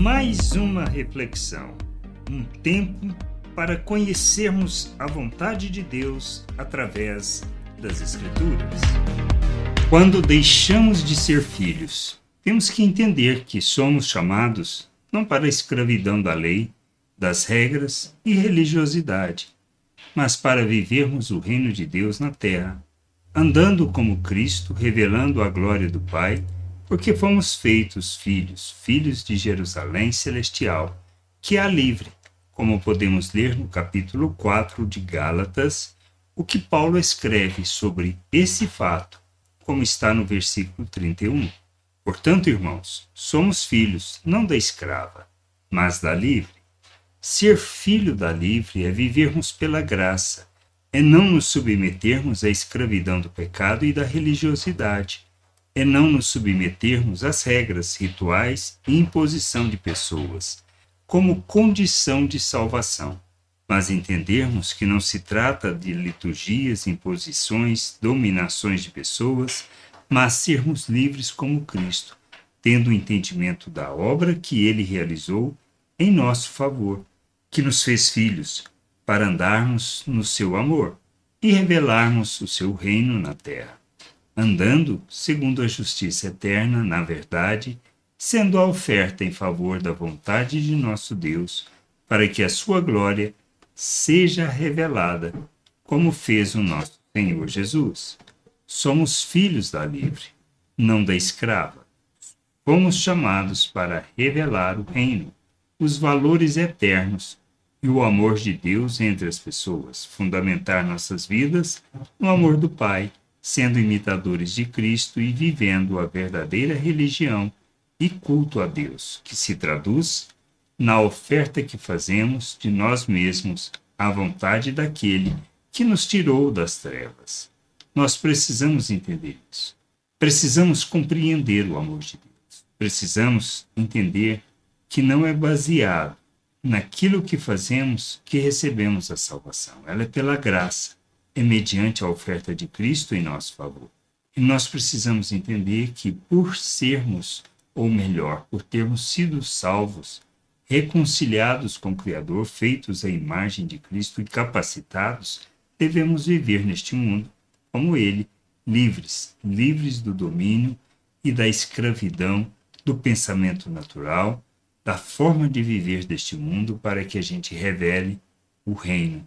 Mais uma reflexão, um tempo para conhecermos a vontade de Deus através das Escrituras. Quando deixamos de ser filhos, temos que entender que somos chamados não para a escravidão da lei, das regras e religiosidade, mas para vivermos o reino de Deus na terra, andando como Cristo, revelando a glória do Pai, porque fomos feitos filhos, filhos de Jerusalém celestial, que a livre, como podemos ler no capítulo 4 de Gálatas, o que Paulo escreve sobre esse fato, como está no versículo 31. Portanto, irmãos, somos filhos não da escrava, mas da livre. Ser filho da livre é vivermos pela graça, é não nos submetermos à escravidão do pecado e da religiosidade, é não nos submetermos às regras, rituais e imposição de pessoas, como condição de salvação, mas entendermos que não se trata de liturgias, imposições, dominações de pessoas, mas sermos livres como Cristo, tendo o entendimento da obra que ele realizou em nosso favor que nos fez filhos, para andarmos no seu amor e revelarmos o seu reino na terra, andando segundo a justiça eterna, na verdade, sendo a oferta em favor da vontade de nosso Deus, para que a sua glória seja revelada, como fez o nosso Senhor Jesus. Somos filhos da livre, não da escrava. Fomos chamados para revelar o reino, os valores eternos e o amor de Deus entre as pessoas, fundamentar nossas vidas no amor do Pai, sendo imitadores de Cristo e vivendo a verdadeira religião e culto a Deus, que se traduz na oferta que fazemos de nós mesmos à vontade daquele que nos tirou das trevas. Nós precisamos entender isso. Precisamos compreender o amor de Deus. Precisamos entender que não é baseado naquilo que fazemos que recebemos a salvação. Ela é pela graça, é mediante a oferta de Cristo em nosso favor. E nós precisamos entender que por sermos, ou melhor, por termos sido salvos, reconciliados com o Criador, feitos à imagem de Cristo e capacitados, devemos viver neste mundo como Ele, livres, livres do domínio e da escravidão do pensamento natural da forma de viver deste mundo para que a gente revele o reino,